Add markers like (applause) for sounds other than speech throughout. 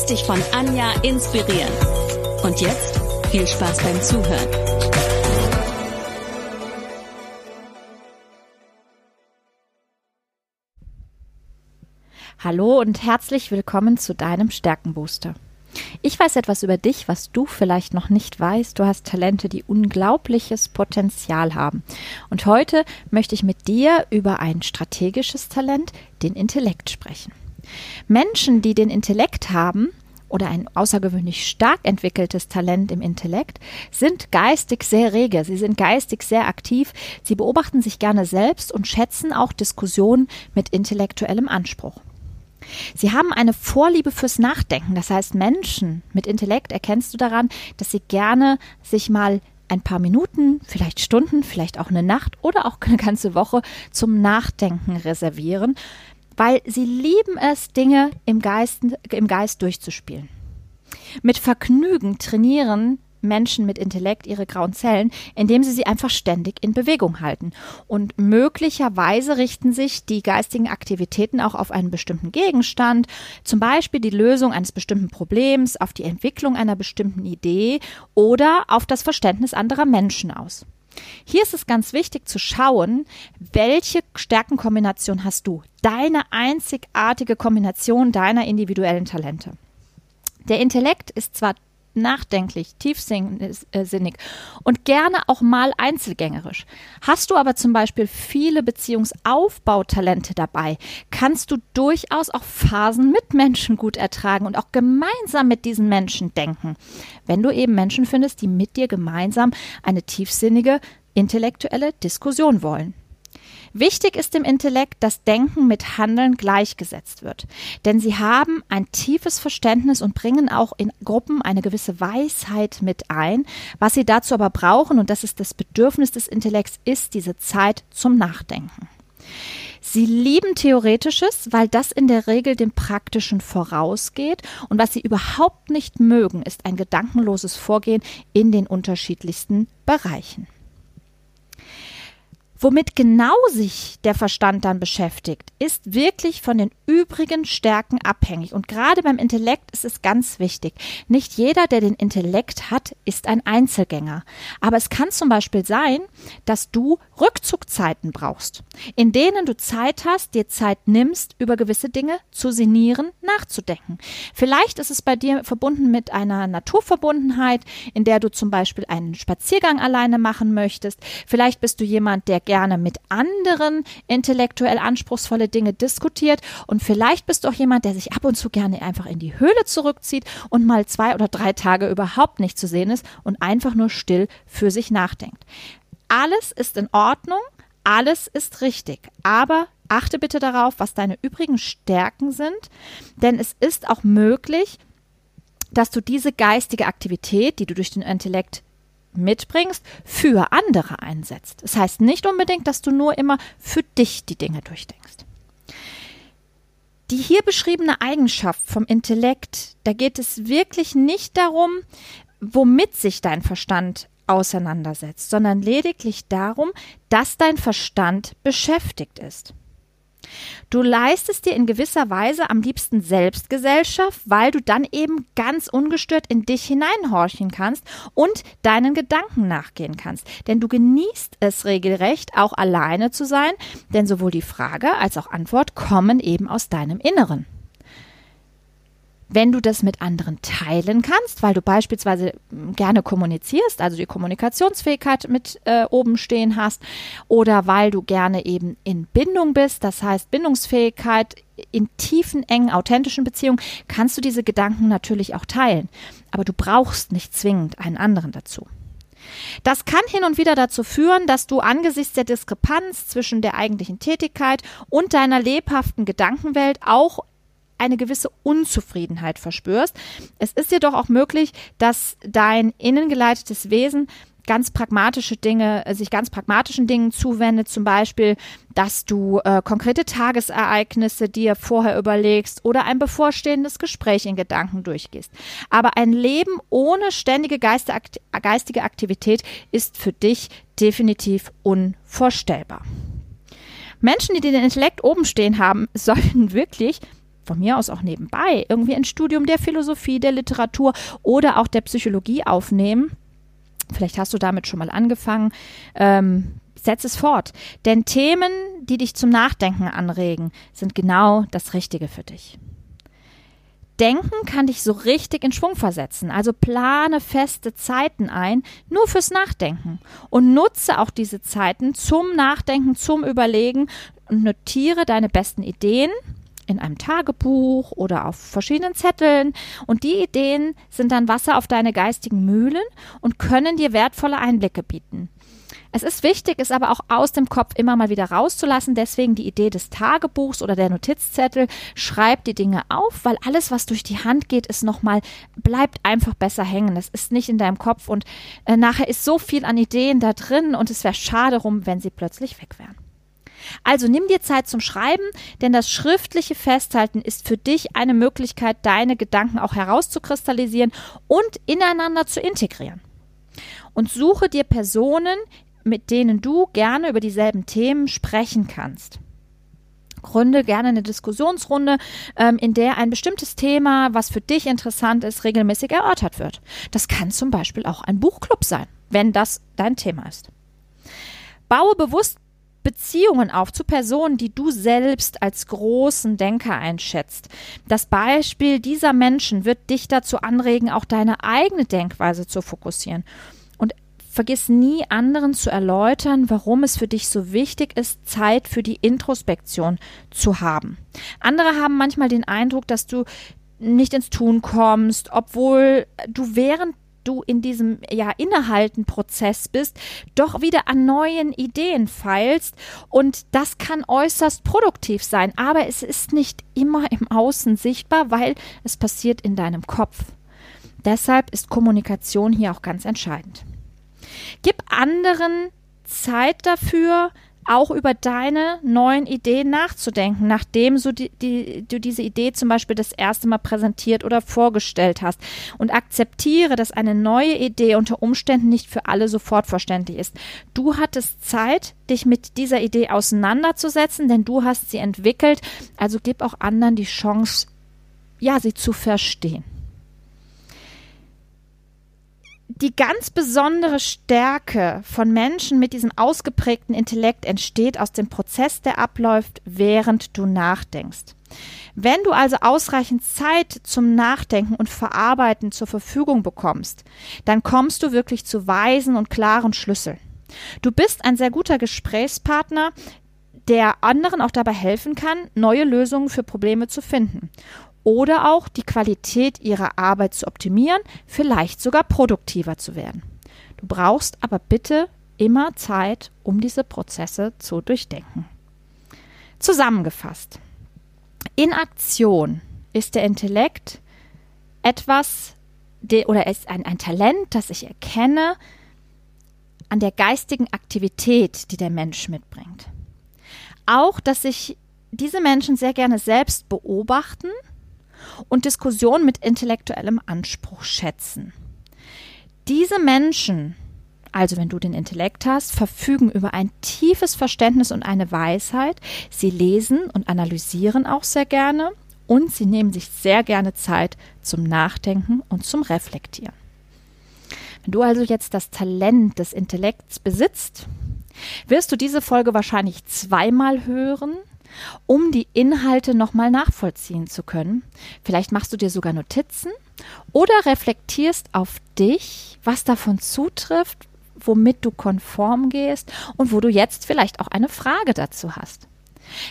Lass dich von Anja inspirieren. Und jetzt viel Spaß beim Zuhören. Hallo und herzlich willkommen zu deinem Stärkenbooster. Ich weiß etwas über dich, was du vielleicht noch nicht weißt. Du hast Talente, die unglaubliches Potenzial haben. Und heute möchte ich mit dir über ein strategisches Talent, den Intellekt, sprechen. Menschen, die den Intellekt haben, oder ein außergewöhnlich stark entwickeltes Talent im Intellekt, sind geistig sehr rege, sie sind geistig sehr aktiv, sie beobachten sich gerne selbst und schätzen auch Diskussionen mit intellektuellem Anspruch. Sie haben eine Vorliebe fürs Nachdenken. Das heißt, Menschen mit Intellekt erkennst du daran, dass sie gerne sich mal ein paar Minuten, vielleicht Stunden, vielleicht auch eine Nacht oder auch eine ganze Woche zum Nachdenken reservieren, weil sie lieben es, Dinge im Geist, im Geist durchzuspielen. Mit Vergnügen trainieren Menschen mit Intellekt ihre grauen Zellen, indem sie sie einfach ständig in Bewegung halten. Und möglicherweise richten sich die geistigen Aktivitäten auch auf einen bestimmten Gegenstand, zum Beispiel die Lösung eines bestimmten Problems, auf die Entwicklung einer bestimmten Idee oder auf das Verständnis anderer Menschen aus. Hier ist es ganz wichtig zu schauen, welche Stärkenkombination hast du? Deine einzigartige Kombination deiner individuellen Talente. Der Intellekt ist zwar nachdenklich, tiefsinnig und gerne auch mal einzelgängerisch. Hast du aber zum Beispiel viele Beziehungsaufbautalente dabei, kannst du durchaus auch Phasen mit Menschen gut ertragen und auch gemeinsam mit diesen Menschen denken. Wenn du eben Menschen findest, die mit dir gemeinsam eine tiefsinnige, intellektuelle Diskussion wollen. Wichtig ist im Intellekt, dass Denken mit Handeln gleichgesetzt wird. Denn sie haben ein tiefes Verständnis und bringen auch in Gruppen eine gewisse Weisheit mit ein. Was sie dazu aber brauchen, und das ist das Bedürfnis des Intellekts, ist diese Zeit zum Nachdenken. Sie lieben Theoretisches, weil das in der Regel dem Praktischen vorausgeht. Und was sie überhaupt nicht mögen, ist ein gedankenloses Vorgehen in den unterschiedlichsten Bereichen. Womit genau sich der Verstand dann beschäftigt, ist wirklich von den übrigen Stärken abhängig. Und gerade beim Intellekt ist es ganz wichtig. Nicht jeder, der den Intellekt hat, ist ein Einzelgänger. Aber es kann zum Beispiel sein, dass du Rückzugzeiten brauchst, in denen du Zeit hast, dir Zeit nimmst, über gewisse Dinge zu sinnieren, nachzudenken. Vielleicht ist es bei dir verbunden mit einer Naturverbundenheit, in der du zum Beispiel einen Spaziergang alleine machen möchtest. Vielleicht bist du jemand, der gerne mit anderen intellektuell anspruchsvolle Dinge diskutiert. Und vielleicht bist du auch jemand, der sich ab und zu gerne einfach in die Höhle zurückzieht und mal zwei oder drei Tage überhaupt nicht zu sehen ist und einfach nur still für sich nachdenkt. Alles ist in Ordnung, alles ist richtig, aber achte bitte darauf, was deine übrigen Stärken sind, denn es ist auch möglich, dass du diese geistige Aktivität, die du durch den Intellekt mitbringst, für andere einsetzt. Das heißt nicht unbedingt, dass du nur immer für dich die Dinge durchdenkst. Die hier beschriebene Eigenschaft vom Intellekt, da geht es wirklich nicht darum, womit sich dein Verstand auseinandersetzt, sondern lediglich darum, dass dein Verstand beschäftigt ist. Du leistest dir in gewisser Weise am liebsten Selbstgesellschaft, weil du dann eben ganz ungestört in dich hineinhorchen kannst und deinen Gedanken nachgehen kannst. Denn du genießt es regelrecht, auch alleine zu sein, denn sowohl die Frage als auch Antwort kommen eben aus deinem Inneren. Wenn du das mit anderen teilen kannst, weil du beispielsweise hm, gerne kommunizierst, also die Kommunikationsfähigkeit mit äh, oben stehen hast, oder weil du gerne eben in Bindung bist, das heißt Bindungsfähigkeit in tiefen, engen, authentischen Beziehungen, kannst du diese Gedanken natürlich auch teilen. Aber du brauchst nicht zwingend einen anderen dazu. Das kann hin und wieder dazu führen, dass du angesichts der Diskrepanz zwischen der eigentlichen Tätigkeit und deiner lebhaften Gedankenwelt auch eine gewisse Unzufriedenheit verspürst. Es ist jedoch auch möglich, dass dein innengeleitetes Wesen ganz pragmatische Dinge, äh, sich ganz pragmatischen Dingen zuwendet, zum Beispiel, dass du äh, konkrete Tagesereignisse dir vorher überlegst oder ein bevorstehendes Gespräch in Gedanken durchgehst. Aber ein Leben ohne ständige geistige Aktivität ist für dich definitiv unvorstellbar. Menschen, die den Intellekt oben stehen haben, (laughs) sollten wirklich von mir aus auch nebenbei irgendwie ein Studium der Philosophie, der Literatur oder auch der Psychologie aufnehmen Vielleicht hast du damit schon mal angefangen. Ähm, setz es fort. Denn Themen, die dich zum Nachdenken anregen, sind genau das Richtige für dich. Denken kann dich so richtig in Schwung versetzen. Also plane feste Zeiten ein, nur fürs Nachdenken. Und nutze auch diese Zeiten zum Nachdenken, zum Überlegen und notiere deine besten Ideen in einem Tagebuch oder auf verschiedenen Zetteln. Und die Ideen sind dann Wasser auf deine geistigen Mühlen und können dir wertvolle Einblicke bieten. Es ist wichtig, es aber auch aus dem Kopf immer mal wieder rauszulassen. Deswegen die Idee des Tagebuchs oder der Notizzettel. Schreib die Dinge auf, weil alles, was durch die Hand geht, ist nochmal, bleibt einfach besser hängen. Es ist nicht in deinem Kopf und äh, nachher ist so viel an Ideen da drin und es wäre schade rum, wenn sie plötzlich weg wären. Also nimm dir Zeit zum Schreiben, denn das schriftliche Festhalten ist für dich eine Möglichkeit, deine Gedanken auch herauszukristallisieren und ineinander zu integrieren. Und suche dir Personen, mit denen du gerne über dieselben Themen sprechen kannst. Gründe gerne eine Diskussionsrunde, ähm, in der ein bestimmtes Thema, was für dich interessant ist, regelmäßig erörtert wird. Das kann zum Beispiel auch ein Buchclub sein, wenn das dein Thema ist. Baue bewusst Beziehungen auf zu Personen, die du selbst als großen Denker einschätzt. Das Beispiel dieser Menschen wird dich dazu anregen, auch deine eigene Denkweise zu fokussieren. Und vergiss nie anderen zu erläutern, warum es für dich so wichtig ist, Zeit für die Introspektion zu haben. Andere haben manchmal den Eindruck, dass du nicht ins Tun kommst, obwohl du während du in diesem ja innehalten Prozess bist, doch wieder an neuen Ideen feilst und das kann äußerst produktiv sein, aber es ist nicht immer im Außen sichtbar, weil es passiert in deinem Kopf. Deshalb ist Kommunikation hier auch ganz entscheidend. Gib anderen Zeit dafür, auch über deine neuen Ideen nachzudenken, nachdem so die, die, du diese Idee zum Beispiel das erste Mal präsentiert oder vorgestellt hast. Und akzeptiere, dass eine neue Idee unter Umständen nicht für alle sofort verständlich ist. Du hattest Zeit, dich mit dieser Idee auseinanderzusetzen, denn du hast sie entwickelt. Also gib auch anderen die Chance, ja, sie zu verstehen die ganz besondere Stärke von Menschen mit diesem ausgeprägten Intellekt entsteht aus dem Prozess, der abläuft, während du nachdenkst. Wenn du also ausreichend Zeit zum Nachdenken und Verarbeiten zur Verfügung bekommst, dann kommst du wirklich zu weisen und klaren Schlüsseln. Du bist ein sehr guter Gesprächspartner, der anderen auch dabei helfen kann, neue Lösungen für Probleme zu finden oder auch die Qualität ihrer Arbeit zu optimieren, vielleicht sogar produktiver zu werden. Du brauchst aber bitte immer Zeit, um diese Prozesse zu durchdenken. Zusammengefasst. In Aktion ist der Intellekt etwas oder ist ein, ein Talent, das ich erkenne an der geistigen Aktivität, die der Mensch mitbringt. Auch, dass sich diese Menschen sehr gerne selbst beobachten und Diskussion mit intellektuellem Anspruch schätzen. Diese Menschen, also wenn du den Intellekt hast, verfügen über ein tiefes Verständnis und eine Weisheit. Sie lesen und analysieren auch sehr gerne und sie nehmen sich sehr gerne Zeit zum Nachdenken und zum Reflektieren. Wenn du also jetzt das Talent des Intellekts besitzt, wirst du diese Folge wahrscheinlich zweimal hören um die Inhalte nochmal nachvollziehen zu können. Vielleicht machst du dir sogar Notizen oder reflektierst auf dich, was davon zutrifft, womit du konform gehst und wo du jetzt vielleicht auch eine Frage dazu hast.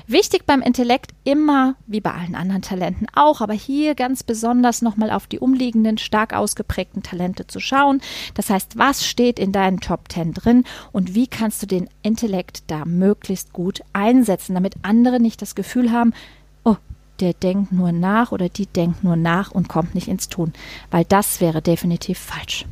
Wichtig beim Intellekt immer, wie bei allen anderen Talenten auch, aber hier ganz besonders nochmal auf die umliegenden, stark ausgeprägten Talente zu schauen. Das heißt, was steht in deinen Top 10 drin und wie kannst du den Intellekt da möglichst gut einsetzen, damit andere nicht das Gefühl haben, oh, der denkt nur nach oder die denkt nur nach und kommt nicht ins Tun, weil das wäre definitiv falsch.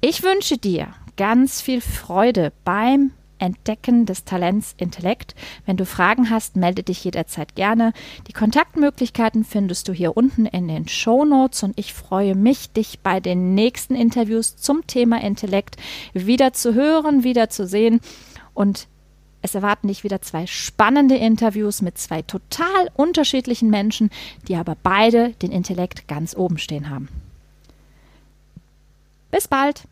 Ich wünsche dir ganz viel Freude beim Entdecken des Talents Intellekt. Wenn du Fragen hast, melde dich jederzeit gerne. Die Kontaktmöglichkeiten findest du hier unten in den Show Notes und ich freue mich, dich bei den nächsten Interviews zum Thema Intellekt wieder zu hören, wieder zu sehen und es erwarten dich wieder zwei spannende Interviews mit zwei total unterschiedlichen Menschen, die aber beide den Intellekt ganz oben stehen haben. Bis bald!